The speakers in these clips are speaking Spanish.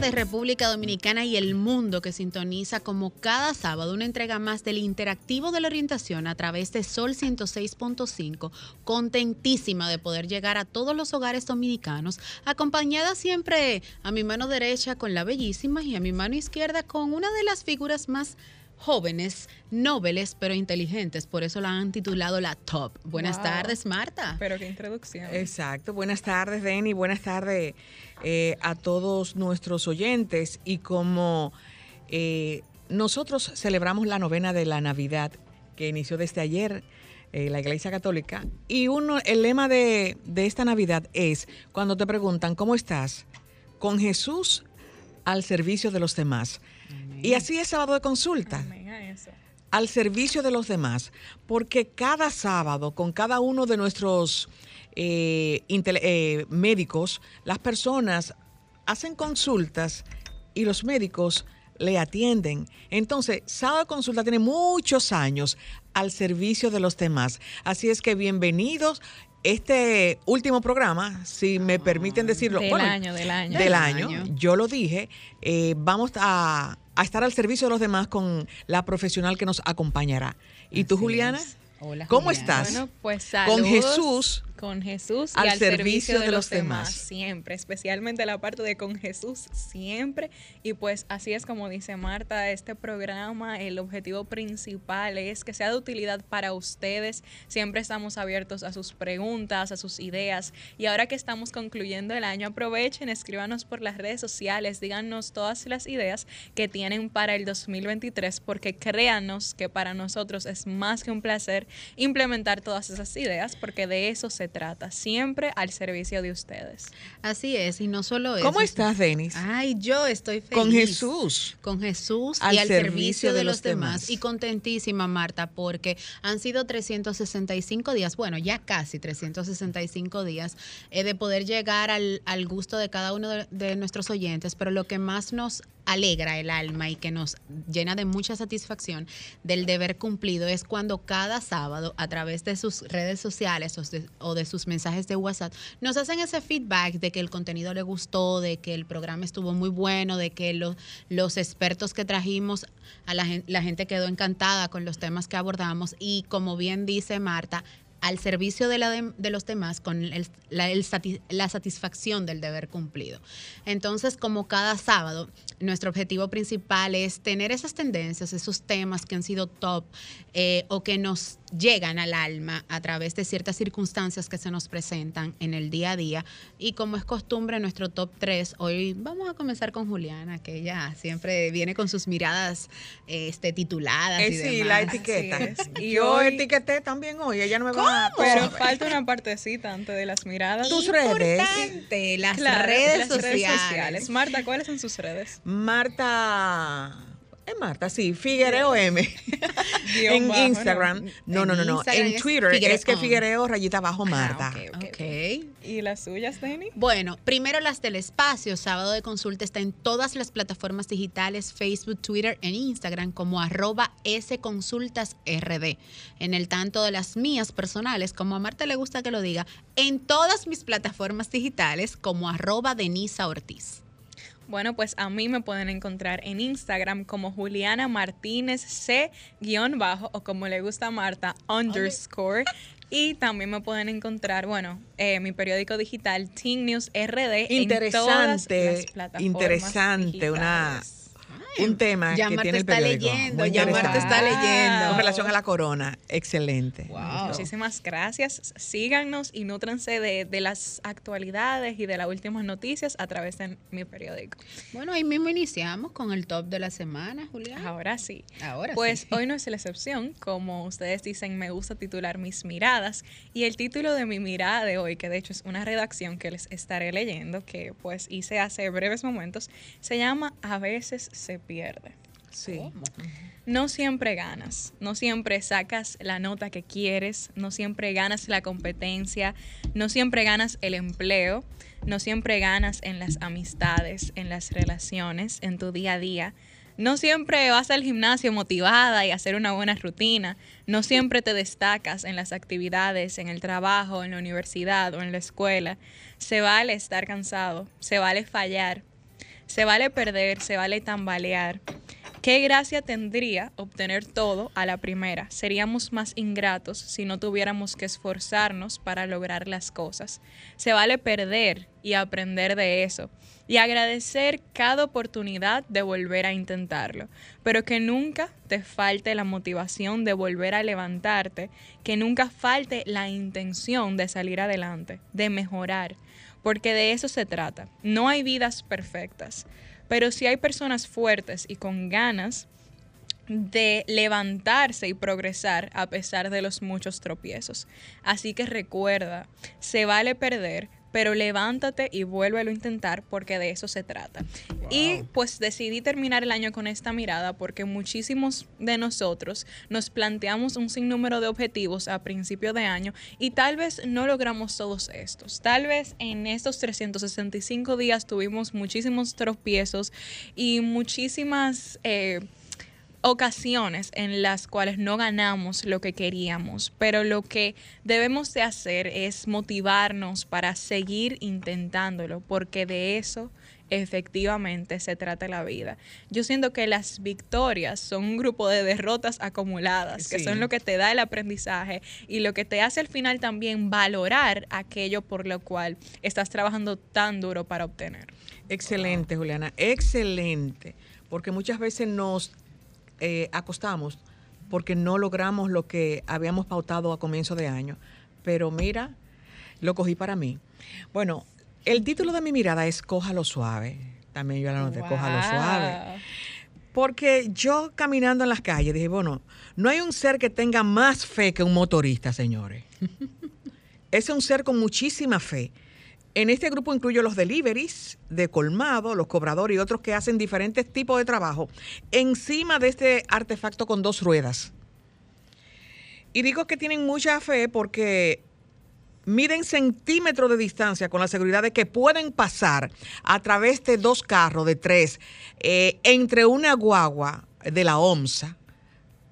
Tardes, República Dominicana y el mundo que sintoniza como cada sábado una entrega más del interactivo de la orientación a través de Sol 106.5. Contentísima de poder llegar a todos los hogares dominicanos, acompañada siempre a mi mano derecha con la bellísima y a mi mano izquierda con una de las figuras más jóvenes, nobles, pero inteligentes. Por eso la han titulado la Top. Buenas tardes, Marta. Pero qué introducción. Exacto. Buenas tardes, Denny. Buenas tardes eh, a todos nuestros oyentes. Y como eh, nosotros celebramos la novena de la Navidad, que inició desde ayer, eh, la Iglesia Católica, y uno, el lema de, de esta Navidad es, cuando te preguntan, ¿cómo estás? Con Jesús al servicio de los demás. Y así es sábado de consulta. Al servicio de los demás. Porque cada sábado, con cada uno de nuestros eh, eh, médicos, las personas hacen consultas y los médicos le atienden. Entonces, sábado de consulta tiene muchos años al servicio de los demás. Así es que bienvenidos este último programa, si me permiten decirlo, del año, del año, del año, yo lo dije, eh, vamos a, estar al servicio de los demás con la profesional que nos acompañará. ¿Y tú, Juliana? Hola. ¿Cómo estás? Bueno, pues Con Jesús con Jesús y al, servicio, de, los demás. Siempre, especialmente la parte de con Jesús siempre. Y pues así es como dice Marta, este programa, el objetivo principal es que sea de utilidad para ustedes. Siempre estamos abiertos a sus preguntas, a sus ideas. Y ahora que estamos concluyendo el año, aprovechen, escríbanos por las redes sociales, díganos todas las ideas que tienen para el 2023, porque créanos que para nosotros es más que un placer implementar todas esas ideas, porque de eso se trata, siempre al servicio de ustedes. Así es, y no solo eso. ¿Cómo estás, Denis? Ay, yo estoy feliz. Con Jesús. Con Jesús y al servicio, de, los, demás. Y contentísima, Marta, porque han sido 365 días, bueno, ya casi 365 días, eh, de poder llegar al, gusto de cada uno de nuestros oyentes, pero lo que más nos alegra el alma y que nos llena de mucha satisfacción del deber cumplido es cuando cada sábado a través de sus redes sociales o de, sus mensajes de WhatsApp nos hacen ese feedback de que el contenido le gustó, de que el programa estuvo muy bueno, de que los, expertos que trajimos a la, la gente quedó encantada con los temas que abordamos. Y como bien dice Marta, al servicio de, la de, los demás con la, la, satisfacción del deber cumplido. Entonces, como cada sábado, nuestro objetivo principal es tener esas tendencias, esos temas que han sido top eh, o que nos llegan al alma a través de ciertas circunstancias que se nos presentan en el día a día. Y como es costumbre, nuestro top 3, hoy vamos a comenzar con Juliana, que ella siempre viene con sus miradas este, tituladas. Eh, sí, la etiqueta. Y yo etiqueté también hoy, ella no me va a... Pero falta una partecita antes de las miradas. Tus redes. Las, redes, sociales. Marta, ¿cuáles son sus redes? Marta... Es Marta, sí, Figuereo M. en Instagram. No, no, no, no. En Twitter es, que Figuereo rayita abajo ah, Marta. okay, ¿Y las suyas, Denny? Bueno, primero las del espacio. Sábado de consulta está en todas las plataformas digitales, Facebook, Twitter e Instagram como arroba sconsultasrd. En el tanto de las mías personales, como a Marta le gusta que lo diga, en todas mis plataformas digitales como arroba Denisa Ortiz. Bueno, pues a mí me pueden encontrar en Instagram como Juliana Martínez C-bajo o como le gusta a Marta underscore. Y también me pueden encontrar, bueno, eh, mi periódico digital Teen News RD interesante, en todas las plataformas Interesante, una un tema que tiene el está leyendo, ya Marta está leyendo. Con relación a la corona. Excelente. Muchísimas gracias. Síganos y nútranse de, de, las actualidades y de las últimas noticias a través de mi periódico. Bueno, ahí mismo iniciamos con el top de la semana, Julián. Ahora sí. Ahora pues hoy no es la excepción. Como ustedes dicen, me gusta titular mis miradas. Y el título de mi mirada de hoy, que de hecho es una redacción que les estaré leyendo, que pues hice hace breves momentos, se llama A veces se pierde. Sí. No siempre ganas, no siempre sacas la nota que quieres, no siempre ganas la competencia, no siempre ganas el empleo, no siempre ganas en las amistades, en las relaciones, en tu día a día. No siempre vas al gimnasio motivada y hacer una buena rutina. No siempre te destacas en las actividades, en el trabajo, en la universidad o en la escuela. Se vale estar cansado, se vale fallar, se vale perder, se vale tambalear. ¿Qué gracia tendría obtener todo a la primera? Seríamos más ingratos si no tuviéramos que esforzarnos para lograr las cosas. Se vale perder y aprender de eso y agradecer cada oportunidad de volver a intentarlo, pero que nunca te falte la motivación de volver a levantarte, que nunca falte la intención de salir adelante, de mejorar, porque de eso se trata. No hay vidas perfectas, pero si hay personas fuertes y con ganas de levantarse y progresar a pesar de los muchos tropiezos. Así que recuerda, se vale perder, pero levántate y vuélvelo a intentar porque de eso se trata. Y pues decidí terminar el año con esta mirada porque muchísimos de nosotros nos planteamos un sinnúmero de objetivos a principio de año y tal vez no logramos todos estos. Tal vez en estos 365 días tuvimos muchísimos tropiezos y muchísimas... Eh, ocasiones en las cuales no ganamos lo que queríamos, pero lo que debemos de hacer es motivarnos para seguir intentándolo, porque de eso efectivamente se trata la vida. Yo siento que las victorias son un grupo de derrotas acumuladas, que son lo que te da el aprendizaje y lo que te hace al final también valorar aquello por lo cual estás trabajando tan duro para obtener. Excelente, Juliana, excelente, porque muchas veces nos eh, acostamos porque no logramos lo que habíamos pautado a comienzo de año. Pero mira, lo cogí para mí. Bueno, el título de mi mirada es Cójalo suave. También yo la noté, Cójalo suave. Porque yo caminando en las calles dije, bueno, no hay un ser que tenga más fe que un motorista, señores. es un ser con muchísima fe en este grupo incluyo los deliveries de colmado, los cobradores y otros que hacen diferentes tipos de trabajo encima de este artefacto con dos ruedas. Y digo que tienen mucha fe porque miden centímetros de distancia con la seguridad de que pueden pasar a través de dos carros de tres eh, entre una guagua de la OMSA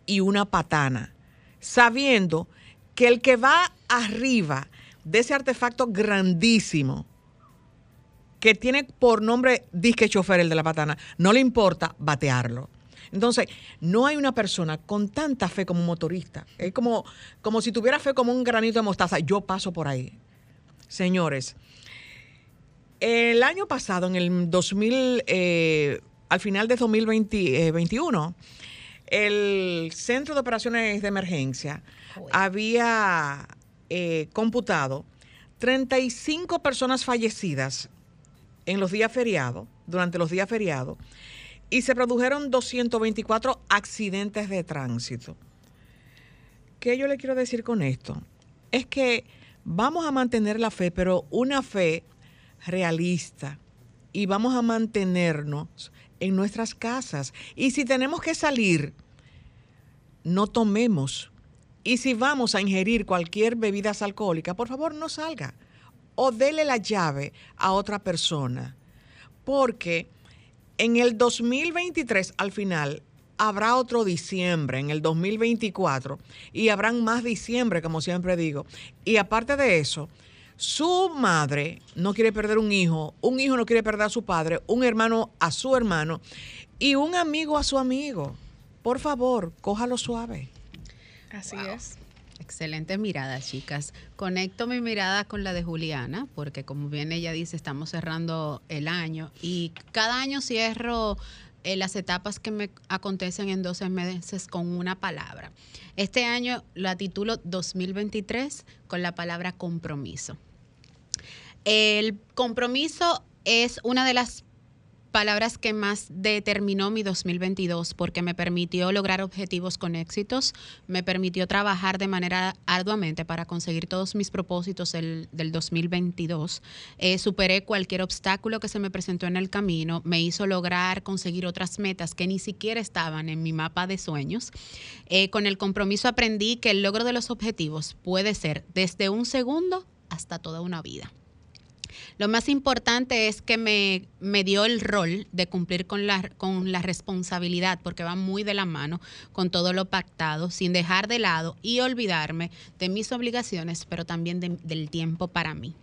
y una patana, sabiendo que el que va arriba de ese artefacto grandísimo que tiene por nombre disque chofer el de la patana, no le importa batearlo. Entonces, no hay una persona con tanta fe como un motorista. Es como, como si tuviera fe como un granito de mostaza. Yo paso por ahí. Señores, el año pasado, en el 2000, eh, al final de 2021, eh, el Centro de Operaciones de Emergencia había eh, computado 35 personas fallecidas en los días feriados, durante los días feriados, y se produjeron 224 accidentes de tránsito. ¿Qué yo le quiero decir con esto? Es que vamos a mantener la fe, pero una fe realista, y vamos a mantenernos en nuestras casas. Y si tenemos que salir, no tomemos y si vamos a ingerir cualquier bebida alcohólica, por favor no salga o dele la llave a otra persona. Porque en el 2023, al final, habrá otro diciembre, en el 2024, y habrán más diciembre, como siempre digo. Y aparte de eso, su madre no quiere perder un hijo, un hijo no quiere perder a su padre, un hermano a su hermano y un amigo a su amigo. Por favor, cójalo suave. Así es. Excelente mirada, chicas. Conecto mi mirada con la de Juliana, porque como bien ella dice, estamos cerrando el año y cada año cierro eh, las etapas que me acontecen en 12 meses con una palabra. Este año la titulo 2023 con la palabra compromiso. El compromiso es una de las palabras que más determinó mi 2022 porque me permitió lograr objetivos con éxitos, me permitió trabajar de manera arduamente para conseguir todos mis propósitos del 2022. Eh, superé cualquier obstáculo que se me presentó en el camino, me hizo lograr conseguir otras metas que ni siquiera estaban en mi mapa de sueños. Eh, con el compromiso aprendí que el logro de los objetivos puede ser desde un segundo hasta toda una vida. Lo más importante es que me, me dio el rol de cumplir con la, con la responsabilidad, porque va muy de la mano con todo lo pactado, sin dejar de lado y olvidarme de mis obligaciones, pero también del tiempo para mí.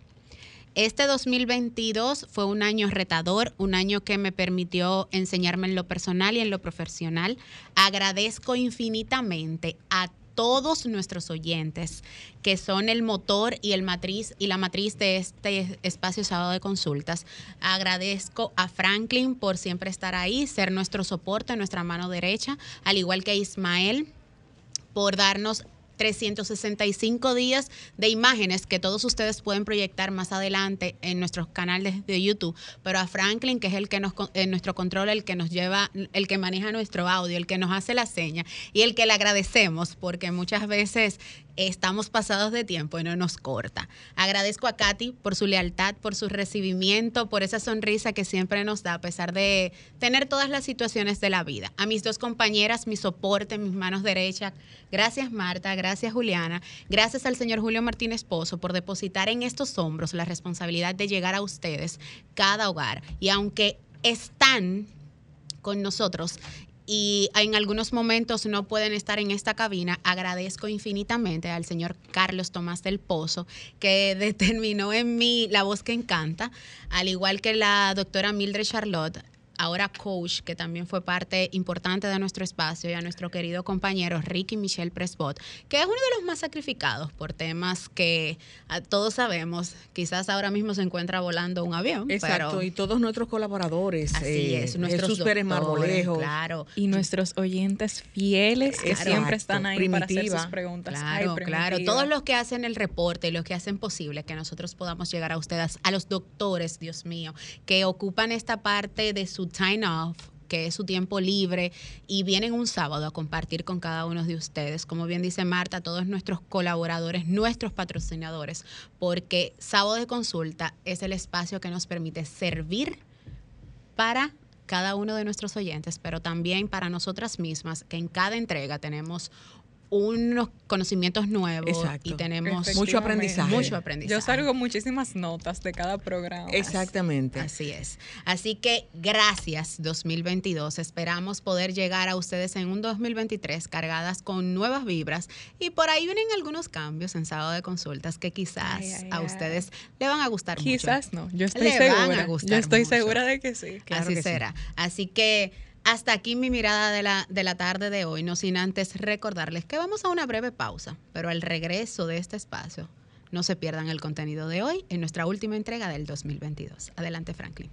Este 2022 fue un año retador, un año que me permitió enseñarme en lo personal y en lo profesional. Agradezco infinitamente a todos nuestros oyentes, que son el motor y el matriz y la matriz de este espacio sábado de consultas. Agradezco a Franklin por siempre estar ahí, ser nuestro soporte, nuestra mano derecha, al igual que a Ismael por darnos 365 días de imágenes que todos ustedes pueden proyectar más adelante en nuestros canales de YouTube, pero a Franklin, que es el que nos en nuestro control, el que nos lleva, el que maneja nuestro audio, el que nos hace la seña y el que le agradecemos porque muchas veces estamos pasados de tiempo y no nos corta. Agradezco a Katy por su lealtad, por su recibimiento, por esa sonrisa que siempre nos da a pesar de tener todas las situaciones de la vida. A mis dos compañeras, mi soporte, mis manos derechas. Gracias Marta, gracias Juliana, gracias al señor Julio Martínez Pozo por depositar en estos hombros la responsabilidad de llegar a ustedes cada hogar. Y aunque están con nosotros y en algunos momentos no pueden estar en esta cabina, agradezco infinitamente al señor Carlos Tomás del Pozo, que determinó en mí la voz que encanta, al igual que la doctora Mildred Charlotte, ahora coach, que también fue parte importante de nuestro espacio, y a nuestro querido compañero Ricky Michel Presbot, que es uno de los más sacrificados por temas que ah, todos sabemos, quizás ahora mismo se encuentra volando un avión. Exacto, y todos nuestros colaboradores. Así eh, es, nuestros Jesús Pérez Marmolejo. Claro. Y nuestros oyentes fieles que siempre están ahí para hacer sus preguntas. Claro, claro. Todos los que hacen el reporte y los que hacen posible que nosotros podamos llegar a ustedes, a los doctores, Dios mío, que ocupan esta parte de su time off, que es su tiempo libre, y vienen un sábado a compartir con cada uno de ustedes, como bien dice Marta, todos nuestros colaboradores, nuestros patrocinadores, porque sábado de consulta es el espacio que nos permite servir para cada uno de nuestros oyentes, pero también para nosotras mismas, que en cada entrega tenemos unos conocimientos nuevos y tenemos mucho aprendizaje. mucho aprendizaje. Yo salgo muchísimas notas de cada programa. Exactamente. Así es. Así que gracias 2022. Esperamos poder llegar a ustedes en un 2023 cargadas con nuevas vibras y por ahí vienen algunos cambios en sábado de consultas que quizás a ustedes le van a gustar mucho. Quizás no, yo estoy segura. yo estoy segura de que sí. Así será. Así que hasta aquí mi mirada de la, de la tarde de hoy, no sin antes recordarles que vamos a una breve pausa, pero al regreso de este espacio, no se pierdan el contenido de hoy en nuestra última entrega del 2022. Adelante, Franklin.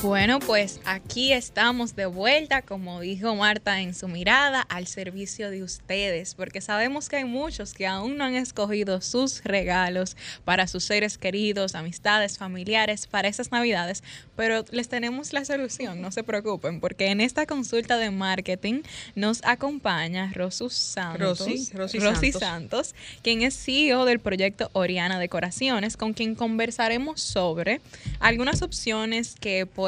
Bueno, pues aquí estamos de vuelta, como dijo Marta en su mirada, al servicio de ustedes, porque sabemos que hay muchos que aún no han escogido sus regalos para sus seres queridos, amistades, familiares, para esas navidades, pero les tenemos la solución, no se preocupen, porque en esta consulta de marketing nos acompaña Rosu Santos, Rosy, Santos. quien es CEO del proyecto Oriana Decoraciones, con quien conversaremos sobre algunas opciones que podemos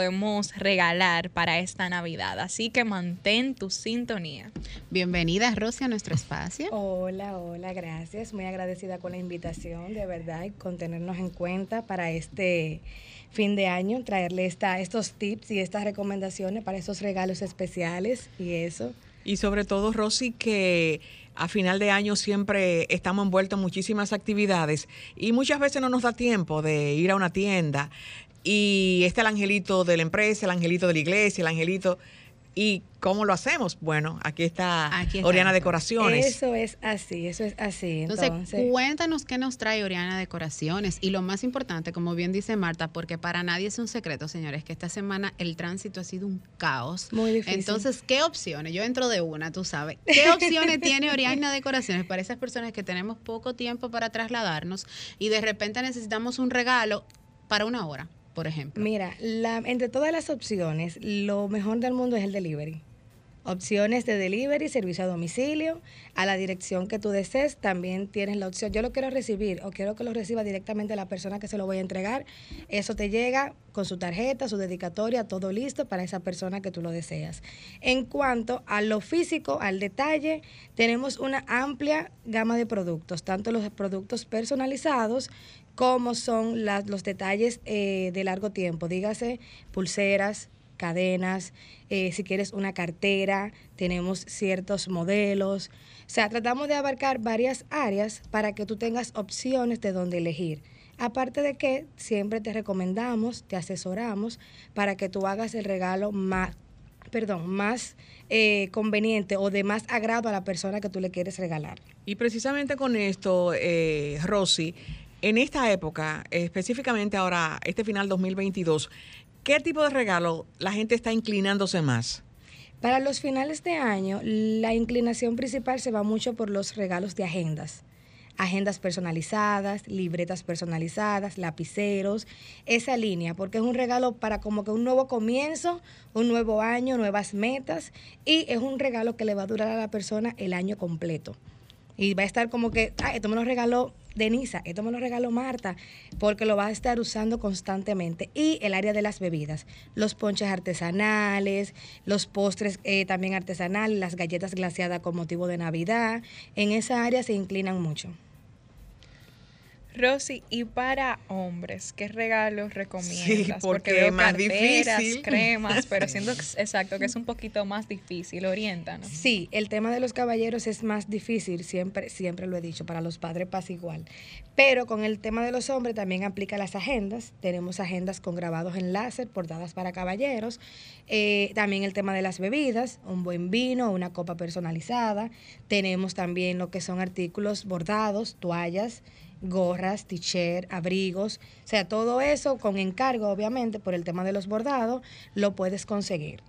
regalar para esta Navidad. Así que mantén tu sintonía. Bienvenida, Rosy, a nuestro espacio. Hola, hola, gracias. Muy agradecida con la invitación, de verdad, y con tenernos en cuenta para este fin de año, traerle esta, estos tips y estas recomendaciones para esos regalos especiales y eso. Y sobre todo, Rosy, que a final de año siempre estamos envueltos en muchísimas actividades y muchas veces no nos da tiempo de ir a una tienda y está el angelito de la empresa, el angelito de la iglesia, el angelito ¿Y cómo lo hacemos? Bueno, aquí está, Oriana Decoraciones. Eso es así, eso es así. Entonces, cuéntanos qué nos trae Oriana Decoraciones. Y lo más importante, como bien dice Marta, porque para nadie es un secreto, señores, que esta semana el tránsito ha sido un caos. Muy difícil. Entonces, ¿qué opciones? Yo entro de una, tú sabes. ¿Qué opciones tiene Oriana Decoraciones para esas personas que tenemos poco tiempo para trasladarnos y de repente necesitamos un regalo para una hora? Por ejemplo? Mira, la, entre todas las opciones, lo mejor del mundo es el delivery. Opciones de delivery, servicio a domicilio, a la dirección que tú desees, también tienes la opción, yo lo quiero recibir o quiero que lo reciba directamente la persona que se lo voy a entregar. Eso te llega con su tarjeta, su dedicatoria, todo listo para esa persona que tú lo deseas. En cuanto a lo físico, al detalle, tenemos una amplia gama de productos, tanto los productos personalizados como son los detalles eh, de largo tiempo, dígase pulseras, cadenas, eh, si quieres una cartera, tenemos ciertos modelos. O sea, tratamos de abarcar varias áreas para que tú tengas opciones de dónde elegir. Aparte de que siempre te recomendamos, te asesoramos para que tú hagas el regalo más, perdón, más eh, conveniente o de más agrado a la persona que tú le quieres regalar. Y precisamente con esto, eh, Rosy, en esta época, específicamente ahora, este final 2022, ¿qué tipo de regalo la gente está inclinándose más? Para los finales de año, la inclinación principal se va mucho por los regalos de agendas. Agendas personalizadas, libretas personalizadas, lapiceros, esa línea, porque es un regalo para como que un nuevo comienzo, un nuevo año, nuevas metas, y es un regalo que le va a durar a la persona el año completo. Y va a estar como que, ah, esto me lo regaló Denisa, esto me lo regaló Marta, porque lo va a estar usando constantemente. Y el área de las bebidas, los ponches artesanales, los postres eh, también artesanales, las galletas glaciadas con motivo de Navidad, en esa área se inclinan mucho. Rosy, y para hombres, ¿qué regalos recomiendas? Sí, porque, es más difícil. cremas, pero siento exacto que es un poquito más difícil, oriéntanos. Sí, el tema de los caballeros es más difícil, siempre, siempre lo he dicho, para los padres pasa igual. Pero con el tema de los hombres también aplica las agendas. Tenemos agendas con grabados en láser, portadas para caballeros. Eh, también el tema de las bebidas, un buen vino, una copa personalizada. Tenemos también lo que son artículos bordados, toallas gorras, t-shirt, abrigos, o sea, todo eso con encargo, obviamente, por el tema de los bordados, lo puedes conseguir.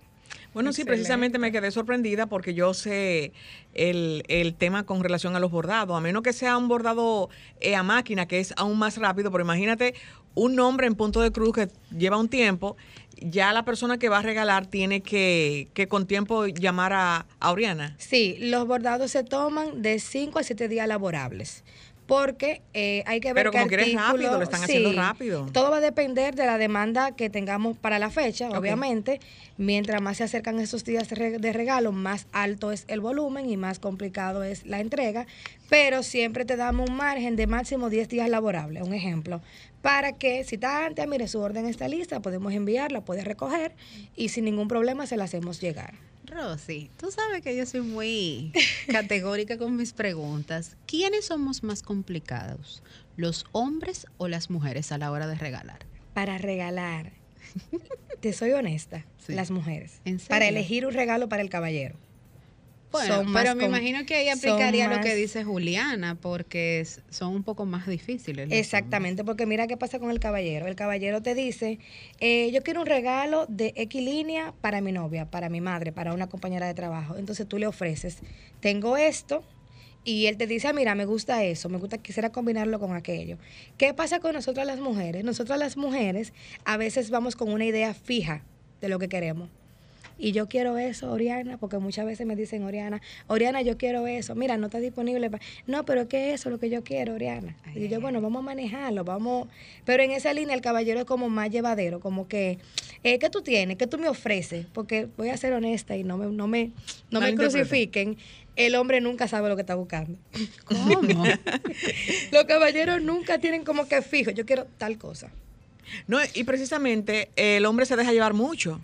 Bueno, sí, precisamente me quedé sorprendida porque yo sé el, el, tema con relación a los bordados, a menos que sea un bordado eh, a máquina, que es aún más rápido, pero imagínate un nombre en punto de cruz que lleva un tiempo, ya la persona que va a regalar tiene que, que con tiempo llamar a, a Oriana. Sí, los bordados se toman de 5 a 7 días laborables porque eh, hay que ver Pero como que eres rápido, lo están haciendo rápido. Todo va a depender de la demanda que tengamos para la fecha, obviamente. Mientras más se acercan esos días de regalo, más alto es el volumen y más complicado es la entrega. Pero siempre te damos un margen de máximo 10 días laborables, un ejemplo. Para que si está antes, mire, su orden está lista, podemos enviarla, puede recoger y sin ningún problema se la hacemos llegar. Rosy, tú sabes que yo soy muy categórica con mis preguntas. ¿Quiénes somos más complicados, los hombres o las mujeres a la hora de regalar? Para regalar, te soy honesta, las mujeres. Para elegir un regalo para el caballero. Bueno, pero me imagino que ahí aplicaría lo que dice Juliana, porque son un poco más difíciles. Exactamente, porque mira qué pasa con el caballero. El caballero te dice, eh, yo quiero un regalo de X línea para mi novia, para mi madre, para una compañera de trabajo. Entonces tú le ofreces, tengo esto, y él te dice, ah, mira, me gusta eso, me gusta, quisiera combinarlo con aquello. ¿Qué pasa con nosotras las mujeres? Nosotras las mujeres a veces vamos con una idea fija de lo que queremos. Y yo quiero eso, Oriana, porque muchas veces me dicen, Oriana, Oriana, yo quiero eso. Mira, no está disponible. para No, pero ¿qué es eso lo que yo quiero, Oriana? y yo, bueno, vamos a manejarlo, vamos. Pero en esa línea el caballero es como más llevadero, como que, eh, ¿qué tú tienes? ¿Qué tú me ofreces? Porque voy a ser honesta y no me, no me, no me crucifiquen el hombre nunca sabe lo que está buscando. ¿Cómo? Los caballeros nunca tienen como que fijo, yo quiero tal cosa. No, y precisamente el hombre se deja llevar mucho.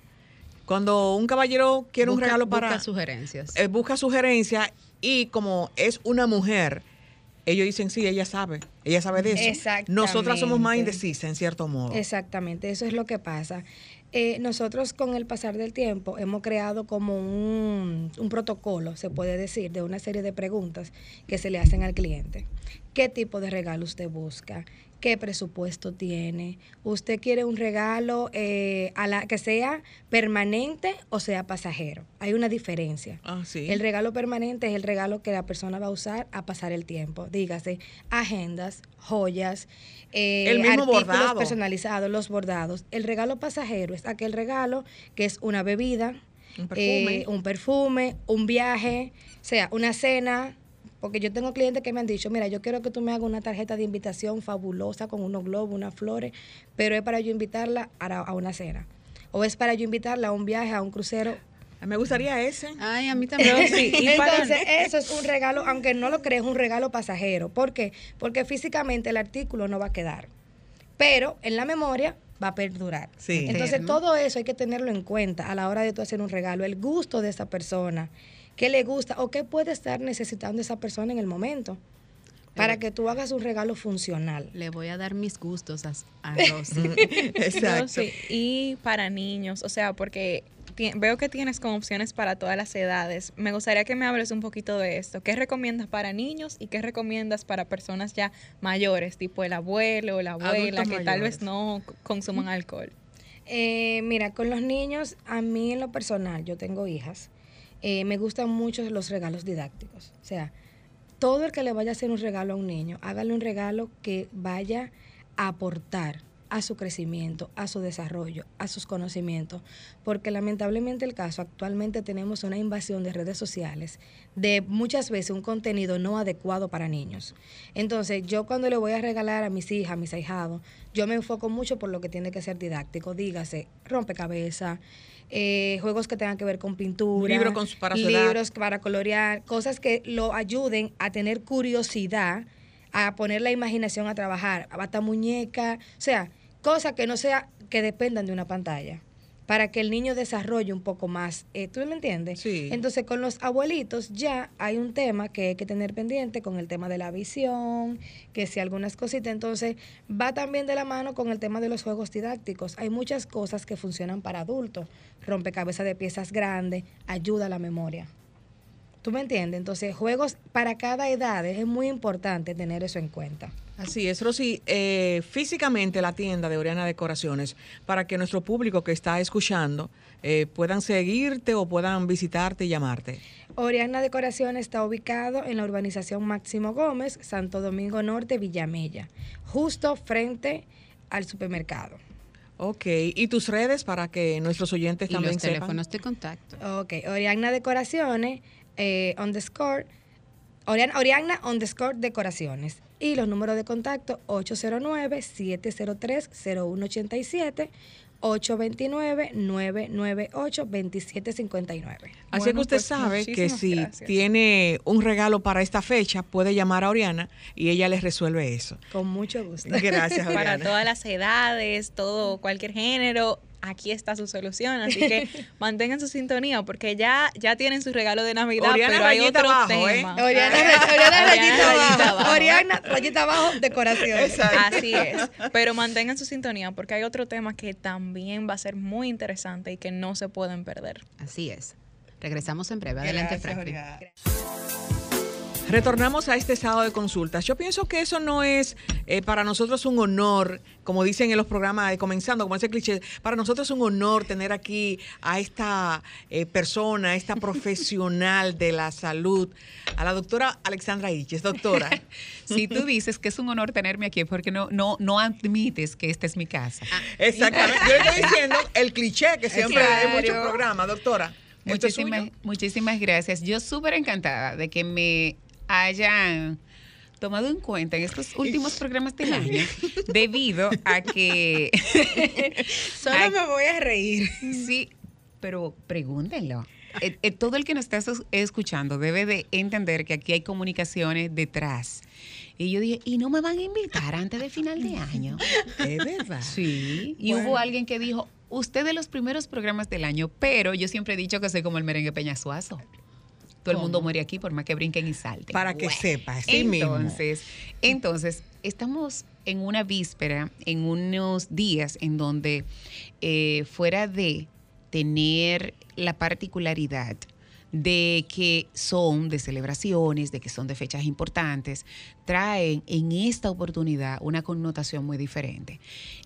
Cuando un caballero quiere un regalo para... Busca sugerencias. Eh, busca sugerencias y como es una mujer, ellos dicen, sí, ella sabe, ella sabe de eso. Nosotras somos más indecisas, en cierto modo. Exactamente, eso es lo que pasa. Eh, nosotros con el pasar del tiempo hemos creado como un, un, protocolo, se puede decir, de una serie de preguntas que se le hacen al cliente. ¿Qué tipo de regalo usted busca? Qué presupuesto tiene. ¿Usted quiere un regalo eh, a la, que sea permanente o sea pasajero? Hay una diferencia. Ah, el regalo permanente es el regalo que la persona va a usar a pasar el tiempo. Dígase, agendas, joyas, eh, el mismo artículos personalizados, los bordados. El regalo pasajero es aquel regalo que es una bebida, un perfume, eh, un, perfume un viaje, sea una cena, porque yo tengo clientes que me han dicho, mira, yo quiero que tú me hagas una tarjeta de invitación fabulosa con unos globos, unas flores, pero es para yo invitarla a, una cena. O es para yo invitarla a un viaje, a un crucero. Me gustaría ese. Ay, a mí también. Entonces, eso es un regalo, aunque no lo crees, un regalo pasajero. ¿Por qué? Porque físicamente el artículo no va a quedar. Pero en la memoria va a perdurar. Sí. Entonces, todo eso hay que tenerlo en cuenta a la hora de tú hacer un regalo. El gusto de esa persona, qué le gusta o qué puede estar necesitando esa persona en el momento para que tú hagas un regalo funcional. Le voy a dar mis gustos a, Rosy. Exacto. Y para niños, o sea, porque veo que tienes con opciones para todas las edades. Me gustaría que me hables un poquito de esto. ¿Qué recomiendas para niños y qué recomiendas para personas ya mayores, tipo el abuelo o la abuela, que tal vez no consuman alcohol? Eh, mira, con los niños, a mí en lo personal, yo tengo hijas. Eh, me gustan mucho los regalos didácticos. O sea, todo el que le vaya a hacer un regalo a un niño, hágale un regalo que vaya a aportar a su crecimiento, a su desarrollo, a sus conocimientos, porque lamentablemente el caso, actualmente tenemos una invasión de redes sociales de muchas veces un contenido no adecuado para niños. Entonces, yo cuando le voy a regalar a mis hijas, a mis ahijados, yo me enfoco mucho por lo que tiene que ser didáctico, dígase, rompecabezas, eh, juegos que tengan que ver con pintura, libros para, libros para colorear, cosas que lo ayuden a tener curiosidad, a poner la imaginación a trabajar, a bata muñeca, o sea, cosas que no sea que dependan de una pantalla para que el niño desarrolle un poco más. Eh, ¿Tú me entiendes? Sí. Entonces, con los abuelitos ya hay un tema que hay que tener pendiente con el tema de la visión, que si algunas cositas. Entonces, va también de la mano con el tema de los juegos didácticos. Hay muchas cosas que funcionan para adultos. Rompecabezas de piezas grandes, ayuda a la memoria. ¿Tú me entiendes? Entonces, juegos para cada edad es muy importante tener eso en cuenta. Así es, Rosy. Eh, físicamente la tienda de Oriana Decoraciones, para que nuestro público que está escuchando eh, puedan seguirte o puedan visitarte y llamarte. Oriana Decoraciones está ubicado en la urbanización Máximo Gómez, Santo Domingo Norte, Villamella, justo frente al supermercado. Ok, ¿y tus redes para que nuestros oyentes y también los teléfonos de contacto. Ok, Oriana Decoraciones, eh, underscore, Oriana, Oriana underscore Decoraciones y los números de contacto 809-703-0187. 829-998-2759. Así que usted pues, sabe que si tiene un regalo para esta fecha, puede llamar a Oriana y ella les resuelve eso. Con mucho gusto. Gracias, Oriana. Para todas las edades, todo, cualquier género, aquí está su solución. Así que mantengan su sintonía porque ya, ya tienen su regalo de Navidad, pero hay otro abajo, ¿eh? tema. Oriana, Oriana, rayita, abajo. Oriana, rayita abajo, decoración. Así es. Pero mantengan su sintonía porque hay otro tema que también va a ser muy interesante y que no se pueden perder. Así es. Regresamos en breve. Adelante, Franklin. Retornamos a este estado de consultas. Yo pienso que eso no es eh, para nosotros un honor, como dicen en los programas, de comenzando, como ese cliché, para nosotros es un honor tener aquí a esta eh, persona, a esta profesional de la salud, a la doctora Alexandra Iches. Doctora. si tú dices que es un honor tenerme aquí, porque no, no, no admites que esta es mi casa. Ah, exactamente. Yo estoy diciendo el cliché que siempre hay en muchos programas, doctora. Muchísimas, muchísimas gracias. Yo súper encantada de que me hayan tomado en cuenta en estos últimos programas del año debido a que... Solo me voy a reír. Sí, pero pregúntenlo. Eh, eh, todo el que nos está escuchando debe de entender que aquí hay comunicaciones detrás. Y yo dije, ¿y no me van a invitar antes de final de año? Es verdad. Sí. Y hubo alguien que dijo, usted de los primeros programas del año, pero yo siempre he dicho que soy como el merengue Peñasuazo. Todo el mundo muere aquí por más que brinquen y salten. Para que sepa, entonces, Entonces, estamos en una víspera, en unos días en donde eh, fuera de tener la particularidad de que son de celebraciones, de que son de fechas importantes, traen en esta oportunidad una connotación muy diferente.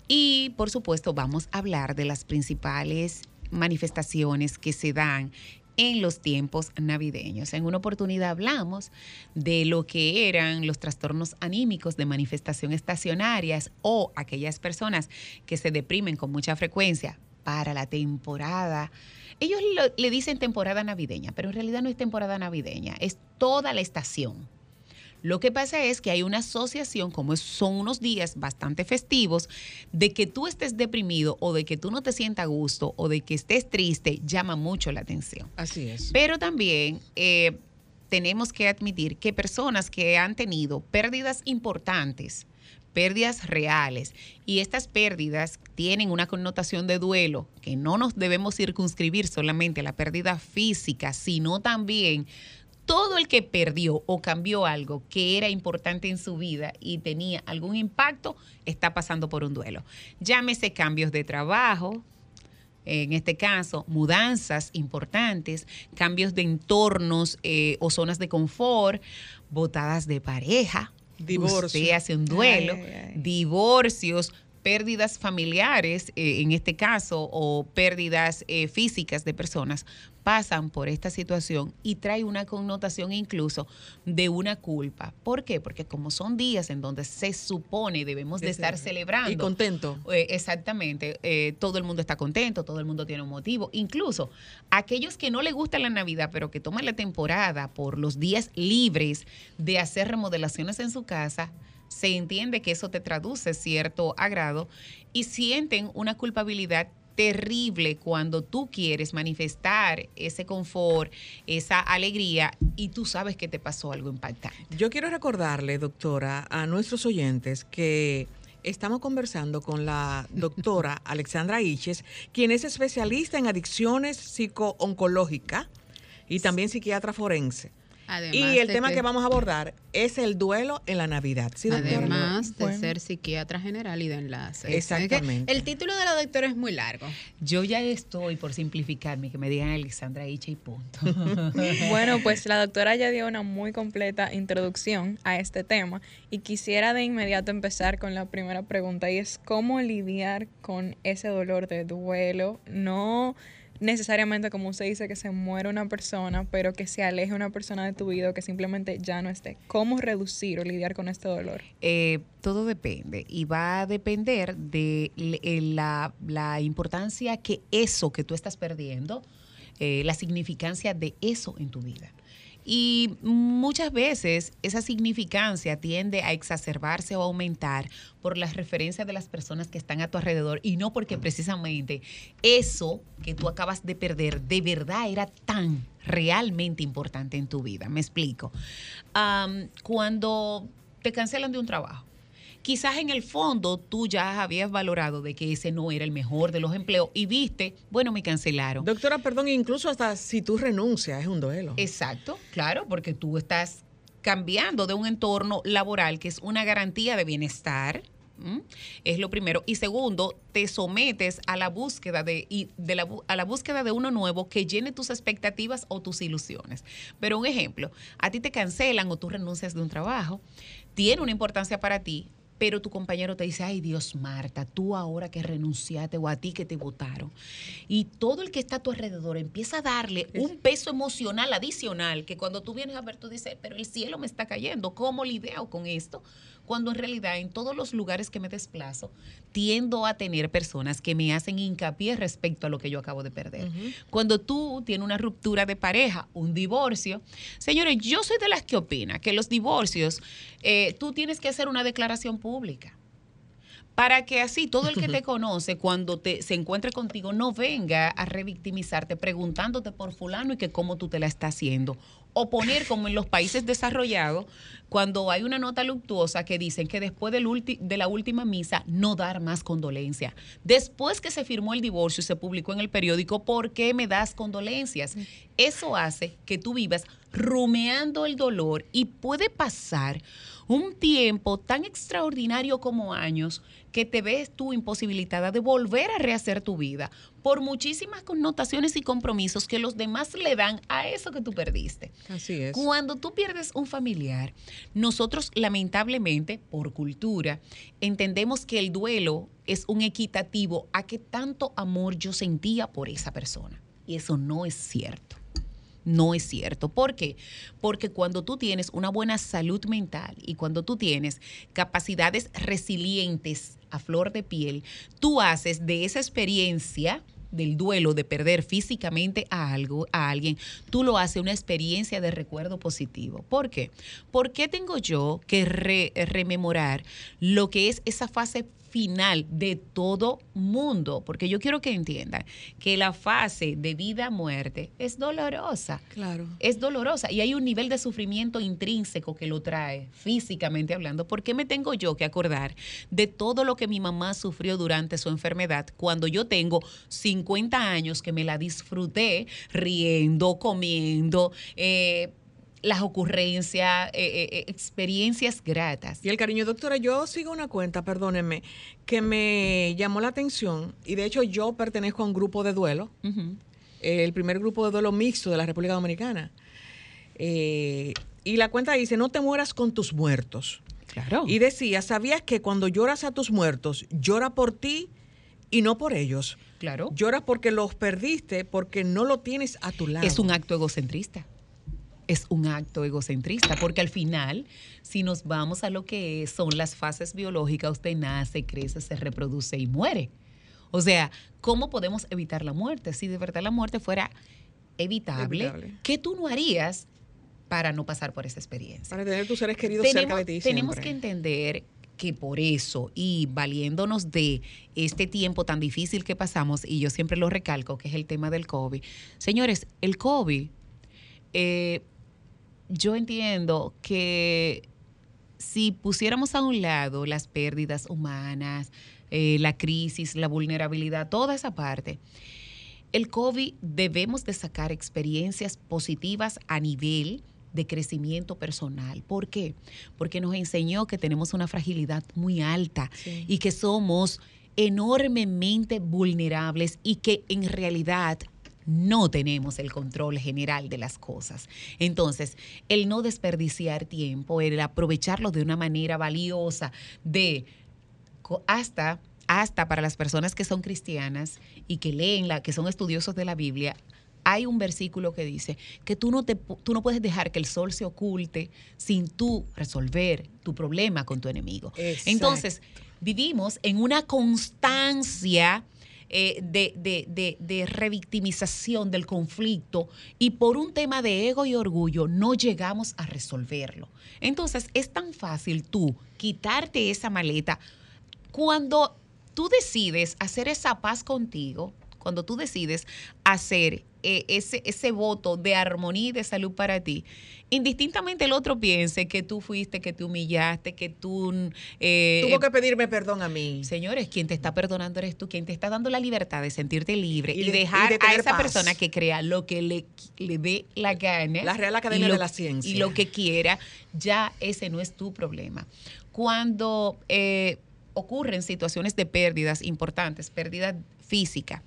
Y por supuesto vamos a hablar de las principales manifestaciones que se dan en los tiempos navideños. En una oportunidad hablamos de lo que eran los trastornos anímicos de manifestación estacionarias o aquellas personas que se deprimen con mucha frecuencia para la temporada. Ellos le dicen temporada navideña, pero en realidad no es temporada navideña, es toda la estación. Lo que pasa es que hay una asociación, como son unos días bastante festivos, de que tú estés deprimido o de que tú no te sientas a gusto o de que estés triste, llama mucho la atención. Así es. Pero también eh, tenemos que admitir que personas que han tenido pérdidas importantes, pérdidas reales, y estas pérdidas tienen una connotación de duelo, que no nos debemos circunscribir solamente a la pérdida física, sino también todo el que perdió o cambió algo que era importante en su vida y tenía algún impacto, está pasando por un duelo. Llámese cambios de trabajo, en este caso, mudanzas importantes, cambios de entornos eh, o zonas de confort, botadas de pareja. Divorcio. hace un duelo, divorcios, pérdidas familiares, eh, en este caso, o pérdidas eh, físicas de personas, pasan por esta situación y trae una connotación incluso de una culpa. ¿Por qué? Porque como son días en donde se supone debemos de, estar celebrando. Y contento. Eh, exactamente. todo el mundo está contento, todo el mundo tiene un motivo. Incluso aquellos que no les gusta la Navidad, pero que toman la temporada por los días libres de hacer remodelaciones en su casa, se entiende que eso te traduce cierto agrado y sienten una culpabilidad terrible cuando tú quieres manifestar ese confort, esa alegría y tú sabes que te pasó algo impactante. Yo quiero recordarle, doctora, a nuestros oyentes que estamos conversando con la doctora Alexandra Iches, quien es especialista en adicciones psico-oncológicas y también psiquiatra forense y el tema que... vamos a abordar es el duelo en la Navidad. Además de ser psiquiatra general y de enlace. Exactamente. el título de la doctora es muy largo. Yo ya estoy por simplificarme, que me digan Alexandra Icha y punto. bueno, pues la doctora ya dio una muy completa introducción a este tema y quisiera de inmediato empezar con la primera pregunta y es cómo lidiar con ese dolor de duelo. No necesariamente como usted dice que se muere una persona, pero que se aleje una persona de tu vida o que simplemente ya no esté. ¿Cómo reducir o lidiar con este dolor? Eh, todo depende y va a depender de eh, la, la, importancia que eso que tú estás perdiendo, eh, la significancia de eso en tu vida. Y muchas veces esa significancia tiende a exacerbarse o aumentar por las referencias de las personas que están a tu alrededor y no porque precisamente eso que tú acabas de perder de verdad era tan realmente importante en tu vida. Me explico. cuando te cancelan de un trabajo, quizás en el fondo tú ya habías valorado de que ese no era el mejor de los empleos y viste, bueno, me cancelaron. Doctora, perdón, incluso hasta si tú renuncias es un duelo. Exacto, claro, porque tú estás cambiando de un entorno laboral que es una garantía de bienestar, es lo primero. Y segundo, te sometes a la búsqueda de, y de la, a la búsqueda de uno nuevo que llene tus expectativas o tus ilusiones. Pero un ejemplo, a ti te cancelan o tú renuncias de un trabajo, tiene una importancia para ti, pero tu compañero te dice, ay Dios, Marta, tú ahora que renunciaste o a ti que te votaron. Y todo el que está a tu alrededor empieza a darle un peso emocional adicional que cuando tú vienes a ver, tú dices, pero el cielo me está cayendo, ¿cómo lidio con esto? Cuando en realidad en todos los lugares que me desplazo tiendo a tener personas que me hacen hincapié respecto a lo que yo acabo de perder. Cuando tú tienes una ruptura de pareja, un divorcio, señores, yo soy de las que opina que los divorcios, eh, tú tienes que hacer una declaración pública para que así todo el que te conoce cuando te, se encuentre contigo no venga a revictimizarte preguntándote por fulano y que cómo tú te la estás haciendo o poner como en los países desarrollados, cuando hay una nota luctuosa que dicen que después del de la última misa no dar más condolencia. Después que se firmó el divorcio y se publicó en el periódico, ¿por qué me das condolencias? Eso hace que tú vivas rumeando el dolor y puede pasar un tiempo tan extraordinario como años que te ves tú imposibilitada de volver a rehacer tu vida por muchísimas connotaciones y compromisos que los demás le dan a eso que tú perdiste. Así es. Cuando tú pierdes un familiar, nosotros lamentablemente, por cultura, entendemos que el duelo es un equitativo a que tanto amor yo sentía por esa persona. Y eso no es cierto no es cierto. ¿Por qué? Porque cuando tú tienes una buena salud mental y cuando tú tienes capacidades resilientes a flor de piel, tú haces de esa experiencia del duelo de perder físicamente a algo a alguien, tú lo haces una experiencia de recuerdo positivo. ¿Por qué? ¿Por qué tengo yo que rememorar lo que es esa fase final de todo mundo, porque yo quiero que entiendan que la fase de vida-muerte es dolorosa. Claro. Es dolorosa y hay un nivel de sufrimiento intrínseco que lo trae, físicamente hablando. ¿Por qué me tengo yo que acordar de todo lo que mi mamá sufrió durante su enfermedad cuando yo tengo 50 años que me la disfruté riendo, comiendo? Eh, las ocurrencias, eh, eh, eh, experiencias gratas. Y el cariño, doctora, yo sigo una cuenta, perdónenme, que me llamó la atención y de hecho yo pertenezco a un grupo de duelo, el primer grupo de duelo mixto de la República Dominicana. y la cuenta dice, no te mueras con tus muertos. Claro. Y decía, ¿sabías que cuando lloras a tus muertos, llora por ti y no por ellos? Claro. Lloras porque los perdiste, porque no lo tienes a tu lado. Es un acto egocentrista es un acto egocentrista, porque al final, si nos vamos a lo que son las fases biológicas, usted nace, crece, se reproduce y muere. O sea, ¿cómo podemos evitar la muerte? Si de verdad la muerte fuera evitable, ¿qué tú no harías para no pasar por esa experiencia? Para tener tus seres queridos cerca de ti. Tenemos que entender que por eso y valiéndonos de este tiempo tan difícil que pasamos, y yo siempre lo recalco, que es el tema del COVID, señores, el COVID eh, yo entiendo que si pusiéramos a un lado las pérdidas humanas, eh, la crisis, la vulnerabilidad, toda esa parte, el COVID debemos de sacar experiencias positivas a nivel de crecimiento personal. ¿Por qué? Porque nos enseñó que tenemos una fragilidad muy alta y que somos enormemente vulnerables y que en realidad no tenemos el control general de las cosas. Entonces, el no desperdiciar tiempo, el aprovecharlo de una manera valiosa, de hasta hasta para las personas que son cristianas y que leen la que son estudiosos de la Biblia, hay un versículo que dice que tú no, te, tú no puedes dejar que el sol se oculte sin tú resolver tu problema con tu enemigo. Entonces, vivimos en una constancia eh, de, revictimización del conflicto y por un tema de ego y orgullo no llegamos a resolverlo. Entonces es tan fácil tú quitarte esa maleta cuando tú decides hacer esa paz contigo, cuando tú decides hacer eh, ese, ese voto de armonía y de salud para ti, indistintamente el otro piense que tú fuiste, que te humillaste, que tú... Eh, Tuvo que pedirme perdón a mí. Señores, quien te está perdonando eres tú, quien te está dando la libertad de sentirte libre y, dejar a esa persona que crea lo que le, le dé la gana. La Real Academia de la Ciencia. Y lo que quiera, ya ese no es tu problema. Cuando eh, ocurren situaciones de pérdidas importantes, pérdida física,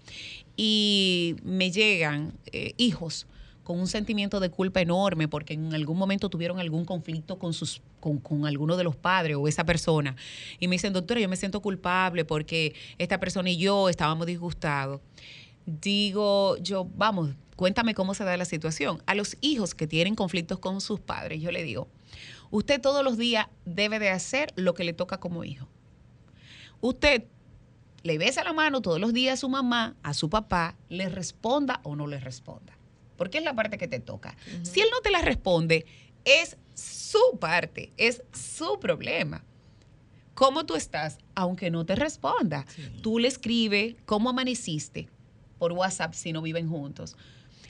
y me llegan eh, hijos con un sentimiento de culpa enorme porque en algún momento tuvieron algún conflicto con sus con, con, alguno de los padres o esa persona y me dicen, doctora, yo me siento culpable porque esta persona y yo estábamos disgustados. Digo yo, vamos, cuéntame cómo se da la situación. A los hijos que tienen conflictos con sus padres, yo le digo, usted todos los días debe de hacer lo que le toca como hijo. Usted le besa la mano todos los días a su mamá, a su papá, le responda o no le responda porque es la parte que te toca. Si él no te la responde, es su parte, es su problema. ¿Cómo tú estás? Aunque no te responda. Tú le escribes cómo amaneciste por WhatsApp si no viven juntos.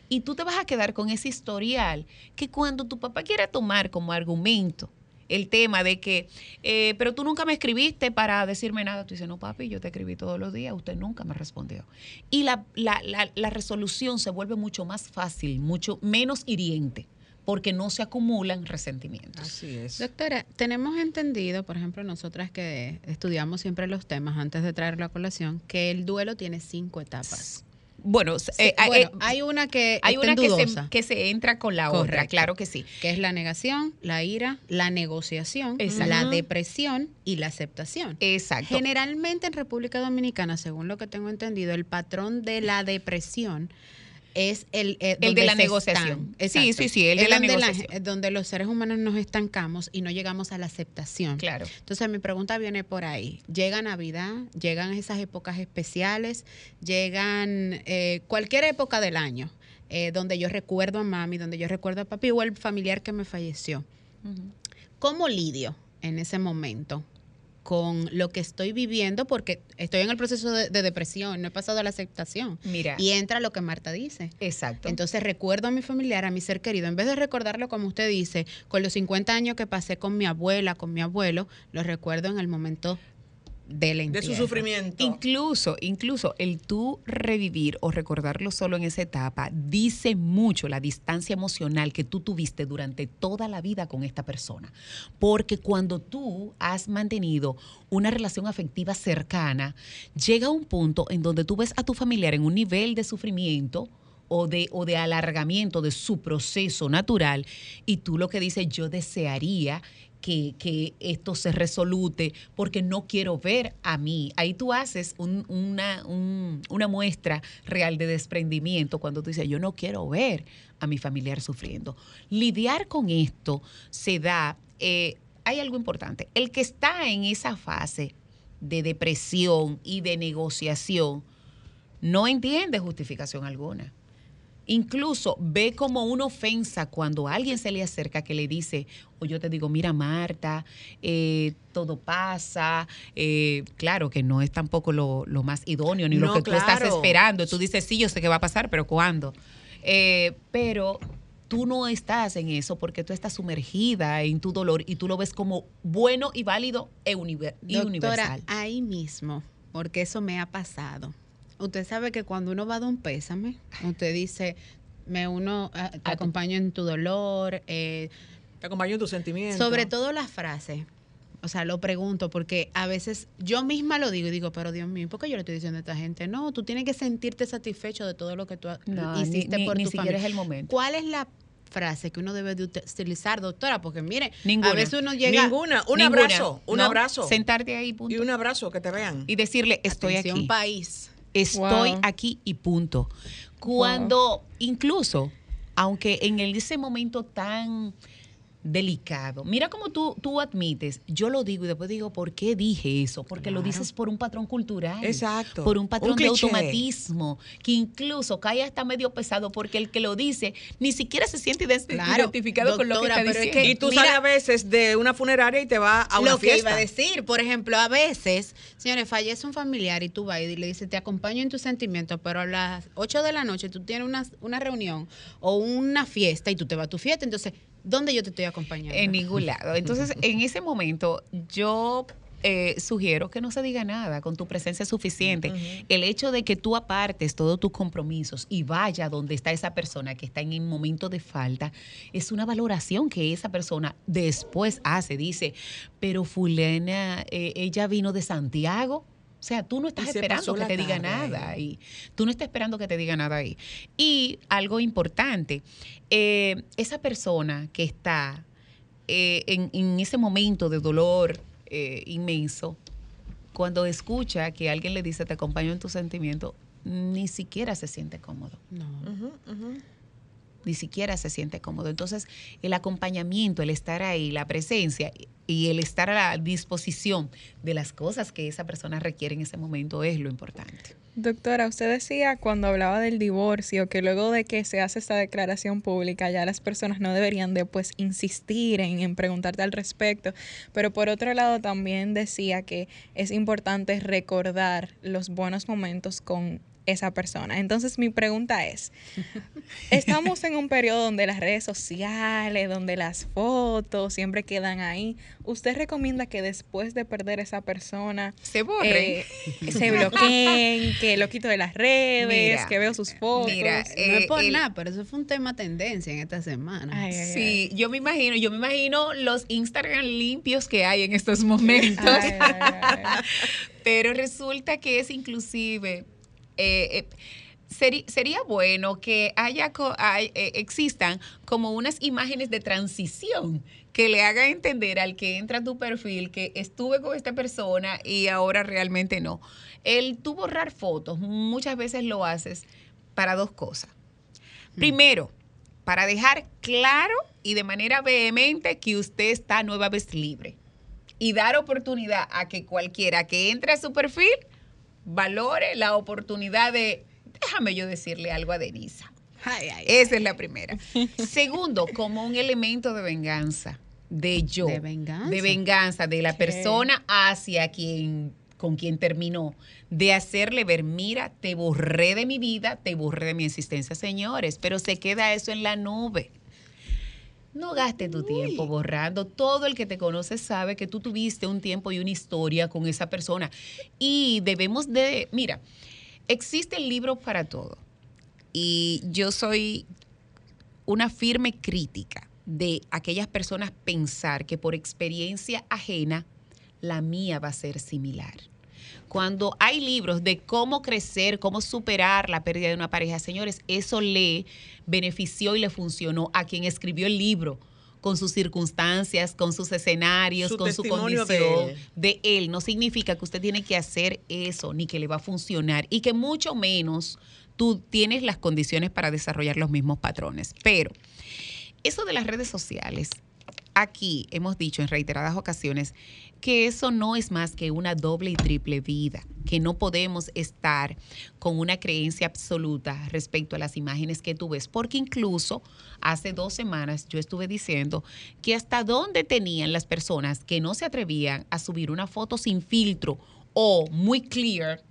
Y tú te vas a quedar con ese historial que cuando tu papá quiera tomar como argumento el tema de que, eh, pero tú nunca me escribiste para decirme nada. Tú dices, no, papi, yo te escribí todos los días, usted nunca me respondió. Y la, la, la, la resolución se vuelve mucho más fácil, mucho menos hiriente porque no se acumulan resentimientos. Así es. Doctora, tenemos entendido, por ejemplo, nosotras que estudiamos siempre los temas antes de traer la colación, que el duelo tiene cinco etapas. Bueno, eh, eh, hay una que hay una que se, que se, entra con la otra, claro que sí. Que es la negación, la ira, la negociación, la depresión y la aceptación. Exacto. Generalmente en República Dominicana, según lo que tengo entendido, el patrón de la depresión es el, eh, el de la negociación. Sí, sí, sí, el de la negociación. donde los seres humanos nos estancamos y no llegamos a la aceptación. Claro. Entonces mi pregunta viene por ahí. Llega Navidad, llegan esas épocas especiales, llegan eh, cualquier época del año, eh, donde yo recuerdo a mami, donde yo recuerdo a papi o el familiar que me falleció. ¿Cómo lidio en ese momento con lo que estoy viviendo porque estoy en el proceso de, depresión, no he pasado a la aceptación. Mira. Y entra lo que Marta dice. Exacto. Entonces recuerdo a mi familiar, a mi ser querido, en vez de recordarlo como usted dice, con los 50 años que pasé con mi abuela, con mi abuelo, lo recuerdo en el momento de su sufrimiento. Incluso, incluso el tú revivir o recordarlo solo en esa etapa dice mucho la distancia emocional que tú tuviste durante toda la vida con esta persona. Porque cuando tú has mantenido una relación afectiva cercana, llega un punto en donde tú ves a tu familiar en un nivel de sufrimiento o de, o de alargamiento de su proceso natural y tú lo que dices, yo desearía que, esto se resolute porque no quiero ver a mí. Ahí tú haces una, una muestra real de desprendimiento cuando tú dices, yo no quiero ver a mi familiar sufriendo. Lidiar con esto se da, eh, hay algo importante, el que está en esa fase de depresión y de negociación no entiende justificación alguna. Incluso ve como una ofensa cuando alguien se le acerca que le dice, o yo te digo, mira Marta, eh, todo pasa, eh, claro que no es tampoco lo, más idóneo ni lo que tú estás esperando. Tú dices, sí, yo sé que va a pasar, pero ¿cuándo? Eh, pero tú no estás en eso porque tú estás sumergida en tu dolor y tú lo ves como bueno y válido e y universal. Ahí mismo, porque eso me ha pasado usted sabe que cuando uno va a dar un pésame, usted dice, me uno, ah, te acompaño en tu dolor. Eh, te acompaño en tus sentimientos. Sobre todo las frases. O sea, lo pregunto porque a veces yo misma lo digo y digo, pero Dios mío, ¿por qué yo le estoy diciendo a esta gente? No, tú tienes que sentirte satisfecho de todo lo que tú hiciste por tu familia. es el momento. ¿Cuál es la frase que uno debe de utilizar, doctora? Porque mire, a veces uno llega... Ninguna, un abrazo, un abrazo. Sentarte ahí, punto. Y un abrazo, que te vean. Y decirle, estoy Atención aquí. país. Estoy aquí y punto. Cuando incluso, aunque en ese momento tan delicado. Mira cómo tú, tú admites, yo lo digo y después digo, ¿por qué dije eso? Porque lo dices por un patrón cultural. Exacto. Por un patrón de automatismo, que incluso cae hasta medio pesado porque el que lo dice ni siquiera se siente identificado con lo que está diciendo. y tú sales a veces de una funeraria y te vas a una lo fiesta. que iba a decir, por ejemplo, a veces, señores, fallece un familiar y tú vas y le dices, te acompaño en tus sentimientos, pero a las 8 de la noche tú tienes una, una reunión o una fiesta y tú te vas a tu fiesta, entonces ¿Dónde yo te estoy acompañando? En ningún lado. Entonces, en ese momento, yo eh, sugiero que no se diga nada con tu presencia suficiente. El hecho de que tú apartes todos tus compromisos y vaya donde está esa persona que está en el momento de falta, es una valoración que esa persona después hace. Dice, pero fulena, eh, ella vino de Santiago. O sea, tú no estás esperando que te diga nada ahí. Tú no estás esperando que te diga nada ahí. Y algo importante, eh, esa persona que está eh, en, ese momento de dolor eh, inmenso, cuando escucha que alguien le dice te acompaño en tu sentimiento, ni siquiera se siente cómodo. No ni siquiera se siente cómodo. Entonces, el acompañamiento, el estar ahí, la presencia y el estar a la disposición de las cosas que esa persona requiere en ese momento es lo importante. Doctora, usted decía cuando hablaba del divorcio que luego de que se hace esta declaración pública ya las personas no deberían de pues insistir en, en preguntarte al respecto, pero por otro lado también decía que es importante recordar los buenos momentos con esa persona. Entonces mi pregunta es, estamos en un periodo donde las redes sociales, donde las fotos siempre quedan ahí. ¿Usted recomienda que después de perder esa persona se borre, eh, se bloqueen, que lo quito de las redes, que veo sus fotos? Mira, no es por nada, pero eso fue un tema tendencia en esta semana. sí, yo me imagino, yo me imagino los Instagram limpios que hay en estos momentos. pero resulta que es inclusive eh, eh, sería bueno que haya eh, existan como unas imágenes de transición que le haga entender al que entra a tu perfil que estuve con esta persona y ahora realmente no. El tú borrar fotos muchas veces lo haces para dos cosas. Hmm. Primero, para dejar claro y de manera vehemente que usted está nueva vez libre y dar oportunidad a que cualquiera que entre a su perfil valore la oportunidad de, déjame yo decirle algo a Denisa. Esa es la primera. Segundo, como un elemento de venganza, de yo. De venganza. De venganza, de la persona hacia quien con quien terminó, de hacerle ver, mira, te borré de mi vida, te borré de mi existencia, señores, pero se queda eso en la nube. No gaste tu tiempo borrando. Todo el que te conoce sabe que tú tuviste un tiempo y una historia con esa persona. Y debemos de, mira, existe el libro para todo. Y yo soy una firme crítica de aquellas personas pensar que por experiencia ajena la mía va a ser similar. Cuando hay libros de cómo crecer, cómo superar la pérdida de una pareja, señores, eso le benefició y le funcionó a quien escribió el libro con sus circunstancias, con sus escenarios, con su condición de él. de él. No significa que usted tiene que hacer eso, ni que le va a funcionar, y que mucho menos tú tienes las condiciones para desarrollar los mismos patrones. Pero eso de las redes sociales, aquí hemos dicho en reiteradas ocasiones, que eso no es más que una doble y triple vida, que no podemos estar con una creencia absoluta respecto a las imágenes que tú ves, porque incluso hace dos semanas yo estuve diciendo que hasta dónde tenían las personas que no se atrevían a subir una foto sin filtro o muy clear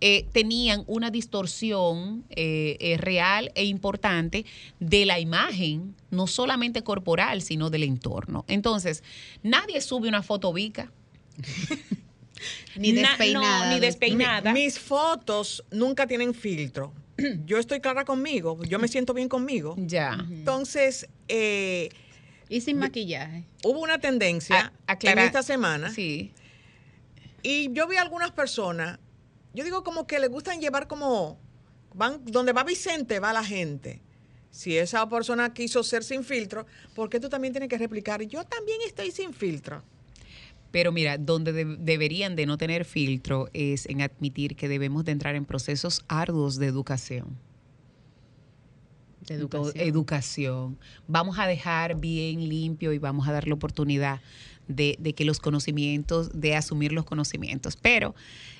eh, tenían una distorsión eh, eh, real e importante de la imagen, no solamente corporal, sino del entorno. Entonces, nadie sube una foto vica. ni despeinada. ni despeinada. mis fotos nunca tienen filtro. Yo estoy clara conmigo, yo me siento bien conmigo. Ya. Entonces, y sin maquillaje. Hubo una tendencia en esta semana. Sí. Y yo vi algunas personas yo digo como que le gustan llevar como, van, donde va Vicente va la gente. Si esa persona quiso ser sin filtro, ¿por qué tú también tienes que replicar? Yo también estoy sin filtro. Pero mira, donde deberían de no tener filtro es en admitir que debemos de entrar en procesos arduos de educación. De educación. educación. Vamos a dejar bien limpio y vamos a dar la oportunidad de, de que los conocimientos, de asumir los conocimientos. Pero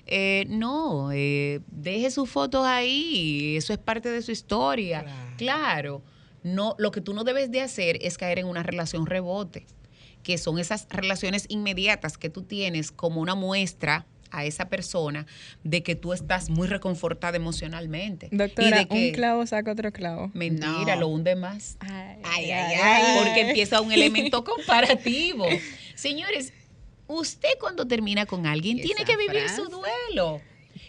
eh, no, eh, deje sus fotos ahí, eso es parte de su historia. Claro. no, lo que tú no debes de hacer es caer en una relación rebote, que son esas relaciones inmediatas que tú tienes como una muestra a esa persona de que tú estás muy reconfortada emocionalmente. Doctora, y de que, un clavo saca otro clavo. Mentira, lo hunde más. Ay ay, ay, Porque empieza un elemento comparativo. Señores, usted cuando termina con alguien tiene que vivir su duelo.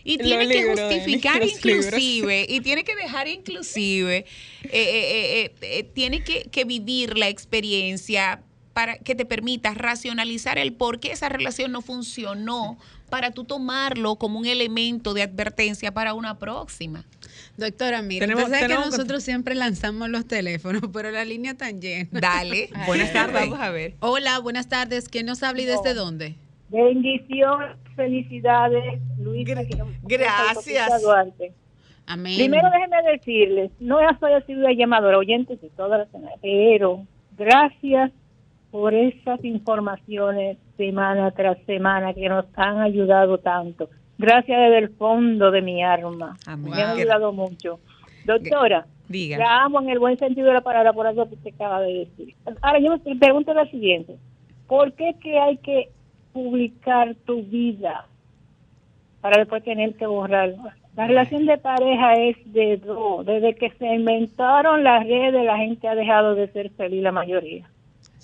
Y tiene que justificar inclusive, y tiene que dejar inclusive, eh, eh, eh, tiene que, que vivir la experiencia para que te permita racionalizar el por qué esa relación no funcionó, para tú tomarlo como un elemento de advertencia para una próxima. Doctora, mira, tenemos, que nosotros siempre lanzamos los teléfonos, pero la línea está llena. Dale. buenas tardes. Vamos a ver. Hola, buenas tardes. ¿Quién nos habla y desde dónde? Bendiciones, felicidades, Luis. Gracias. Amén. Primero déjenme decirles, no soy sido una llamadora, oyentes de todas las semanas, pero gracias por esas informaciones semana tras semana que nos han ayudado tanto. Gracias desde el fondo de mi alma. Me han ayudado mucho. Doctora, Diga. la amo en el buen sentido de la palabra por algo que usted acaba de decir. Ahora yo me pregunto lo siguiente. ¿Por qué que hay que publicar tu vida para después tener que borrarlo. La relación de pareja es de dos. Desde que se inventaron las redes, la gente ha dejado de ser feliz, la mayoría.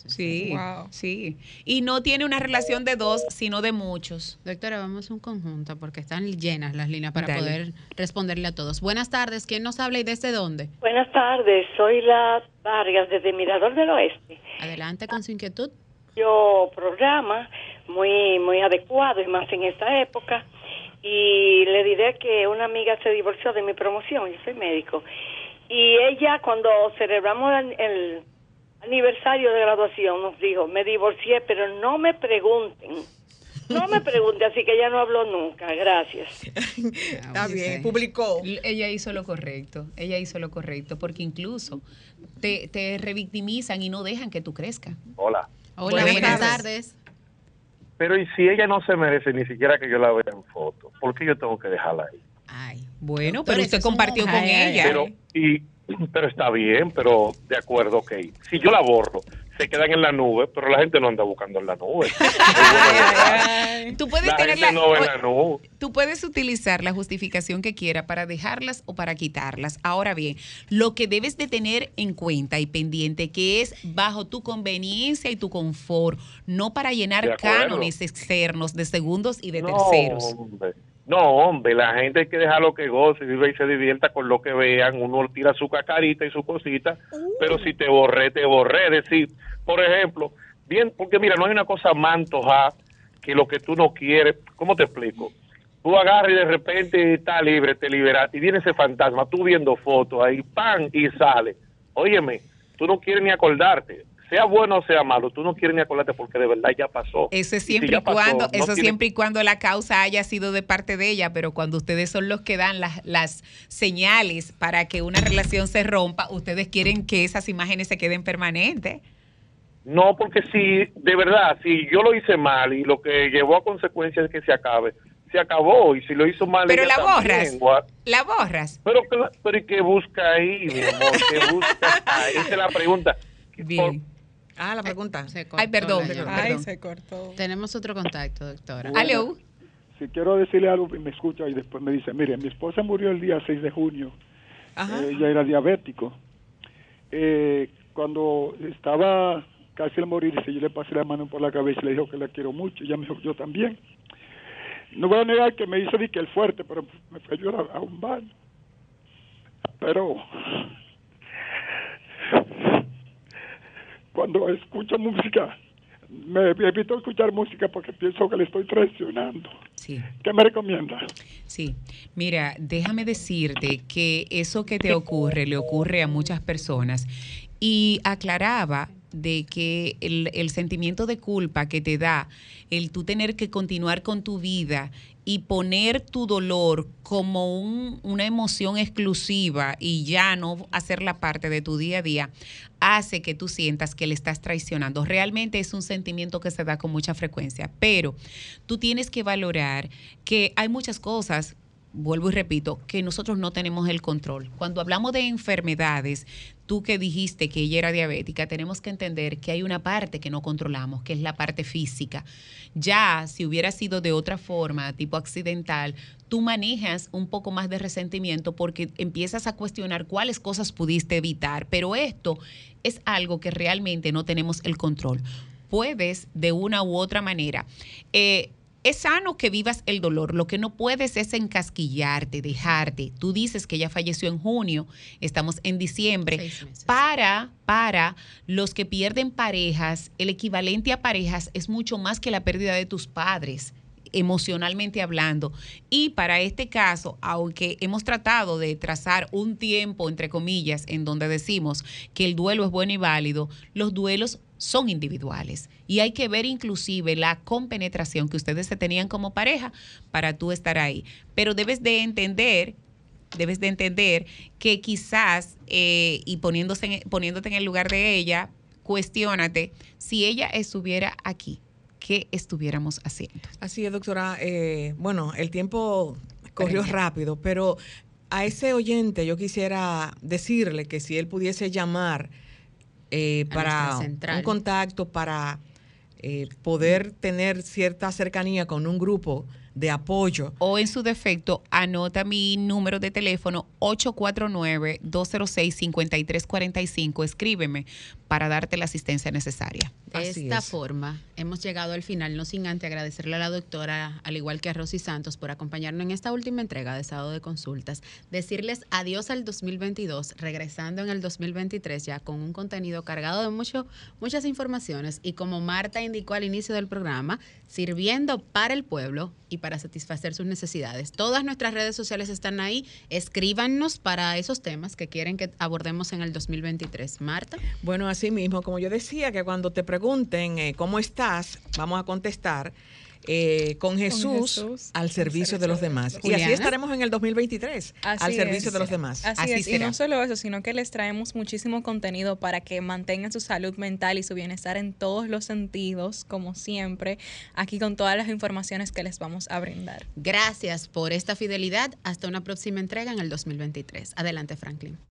Sí, sí. Y no tiene una relación de dos, sino de muchos. Doctora, vamos a un conjunto porque están llenas las líneas para poder responderle a todos. Buenas tardes, ¿quién nos habla y desde dónde? Buenas tardes, soy la Vargas desde Mirador del Oeste. Adelante con su inquietud. Yo programa muy muy adecuado y más en esta época y le diré que una amiga se divorció de mi promoción, yo soy médico, y ella cuando celebramos el aniversario de graduación nos dijo, me divorcié, pero no me pregunten. No me pregunte, así que ella no habló nunca. Gracias. Está bien, publicó. Ella hizo lo correcto, ella hizo lo correcto, porque incluso te, te revictimizan y no dejan que tú crezcas. Hola. Hola, buenas, tardes. Pero ¿y si ella no se merece ni siquiera que yo la vea en foto? ¿Por qué yo tengo que dejarla ahí? Ay, bueno, pero usted compartió con ella. Pero, y, pero está bien, pero de acuerdo, ok. Si yo la borro, se quedan en la nube, pero la gente no anda buscando en la nube. tú puedes tener la, Tú puedes utilizar la justificación que quiera para dejarlas o para quitarlas. Ahora bien, lo que debes de tener en cuenta y pendiente que es bajo tu conveniencia y tu confort, no para llenar cánones externos de segundos y de terceros. No, hombre, la gente hay que dejarlo que goce, vive y se divierta con lo que vean. Uno tira su cacarita y su cosita, pero si te borré, te borré. Es decir, por ejemplo, bien, porque mira, no hay una cosa más antojada que lo que tú no quieres. ¿Cómo te explico? Tú agarras y de repente está libre, te liberas y viene ese fantasma, tú viendo fotos ahí, pan, y sale. Óyeme, tú no quieres ni acordarte sea bueno o sea malo, tú no quieres ni acordarte porque de verdad ya pasó. Eso es siempre y, cuando, eso siempre y cuando la causa haya sido de parte de ella, pero cuando ustedes son los que dan las, las señales para que una relación se rompa, ustedes quieren que esas imágenes se queden permanentes. No, porque si de verdad, si yo lo hice mal y lo que llevó a consecuencias es que se acabe, se acabó y si lo hizo mal pero la borras la borras. Pero pero y qué busca ahí mi amor qué busca ahí esa es la pregunta. Bien Ah, la pregunta. Ay, perdón, Ay, se cortó. Tenemos otro contacto, doctora. Aló. Si quiero decirle algo, me escucha y después me dice, mire, mi esposa murió el día 6 de junio. Ajá. ella era diabético. Eh, cuando estaba casi al morir, yo le pasé la mano por la cabeza y le dijo que la quiero mucho. Ella me dijo, yo también. No voy a negar que me hizo que el fuerte, pero me fue a llorar a un baño. Pero cuando escucho música, me evito escuchar música porque pienso que le estoy traicionando. Sí. ¿Qué me recomienda? Sí, mira, déjame decirte que eso que te ocurre le ocurre a muchas personas y aclaraba de que el, el, sentimiento de culpa que te da el tú tener que continuar con tu vida y poner tu dolor como una emoción exclusiva y ya no hacerla parte de tu día a día, hace que tú sientas que le estás traicionando. Realmente es un sentimiento que se da con mucha frecuencia, pero tú tienes que valorar que hay muchas cosas vuelvo y repito, que nosotros no tenemos el control. Cuando hablamos de enfermedades, tú que dijiste que ella era diabética, tenemos que entender que hay una parte que no controlamos, que es la parte física. Ya si hubiera sido de otra forma, tipo accidental, tú manejas un poco más de resentimiento porque empiezas a cuestionar cuáles cosas pudiste evitar, pero esto es algo que realmente no tenemos el control. Puedes de una u otra manera. Eh, es sano que vivas el dolor. Lo que no puedes es encasquillarte, dejarte. Tú dices que ella falleció en junio, estamos en diciembre. Para, para los que pierden parejas, el equivalente a parejas es mucho más que la pérdida de tus padres emocionalmente hablando. Y para este caso, aunque hemos tratado de trazar un tiempo, entre comillas, en donde decimos que el duelo es bueno y válido, los duelos son individuales y hay que ver inclusive la compenetración que ustedes se tenían como pareja para tú estar ahí. Pero debes de entender, debes de entender que quizás, eh, y poniéndose poniéndote en el lugar de ella, cuestiónate si ella estuviera aquí, ¿qué estuviéramos haciendo? Así es, doctora. Eh, bueno, el tiempo corrió rápido, pero a ese oyente yo quisiera decirle que si él pudiese llamar eh, para un contacto, para eh, poder tener cierta cercanía con un grupo de apoyo. O en su defecto, anota mi número de teléfono 849-206-5345. Escríbeme para darte la asistencia necesaria. De esta forma, hemos llegado al final, no sin antes agradecerle a la doctora, al igual que a Rosy Santos, por acompañarnos en esta última entrega de Sábado de Consultas. Decirles adiós al 2022, regresando en el 2023 ya con un contenido cargado de mucho, muchas informaciones y como Marta indicó al inicio del programa, sirviendo para el pueblo y para satisfacer sus necesidades. Todas nuestras redes sociales están ahí. Escríbanos para esos temas que quieren que abordemos en el 2023. Marta. Bueno, así mismo, como yo decía, que cuando te pregunten eh, cómo estás, vamos a contestar eh, con, Jesús, al servicio, de los demás. Y así estaremos en el 2023, al servicio de los demás. Así, es. Y no solo eso, sino que les traemos muchísimo contenido para que mantengan su salud mental y su bienestar en todos los sentidos, como siempre, aquí con todas las informaciones que les vamos a brindar. Gracias por esta fidelidad. Hasta una próxima entrega en el 2023. Adelante, Franklin.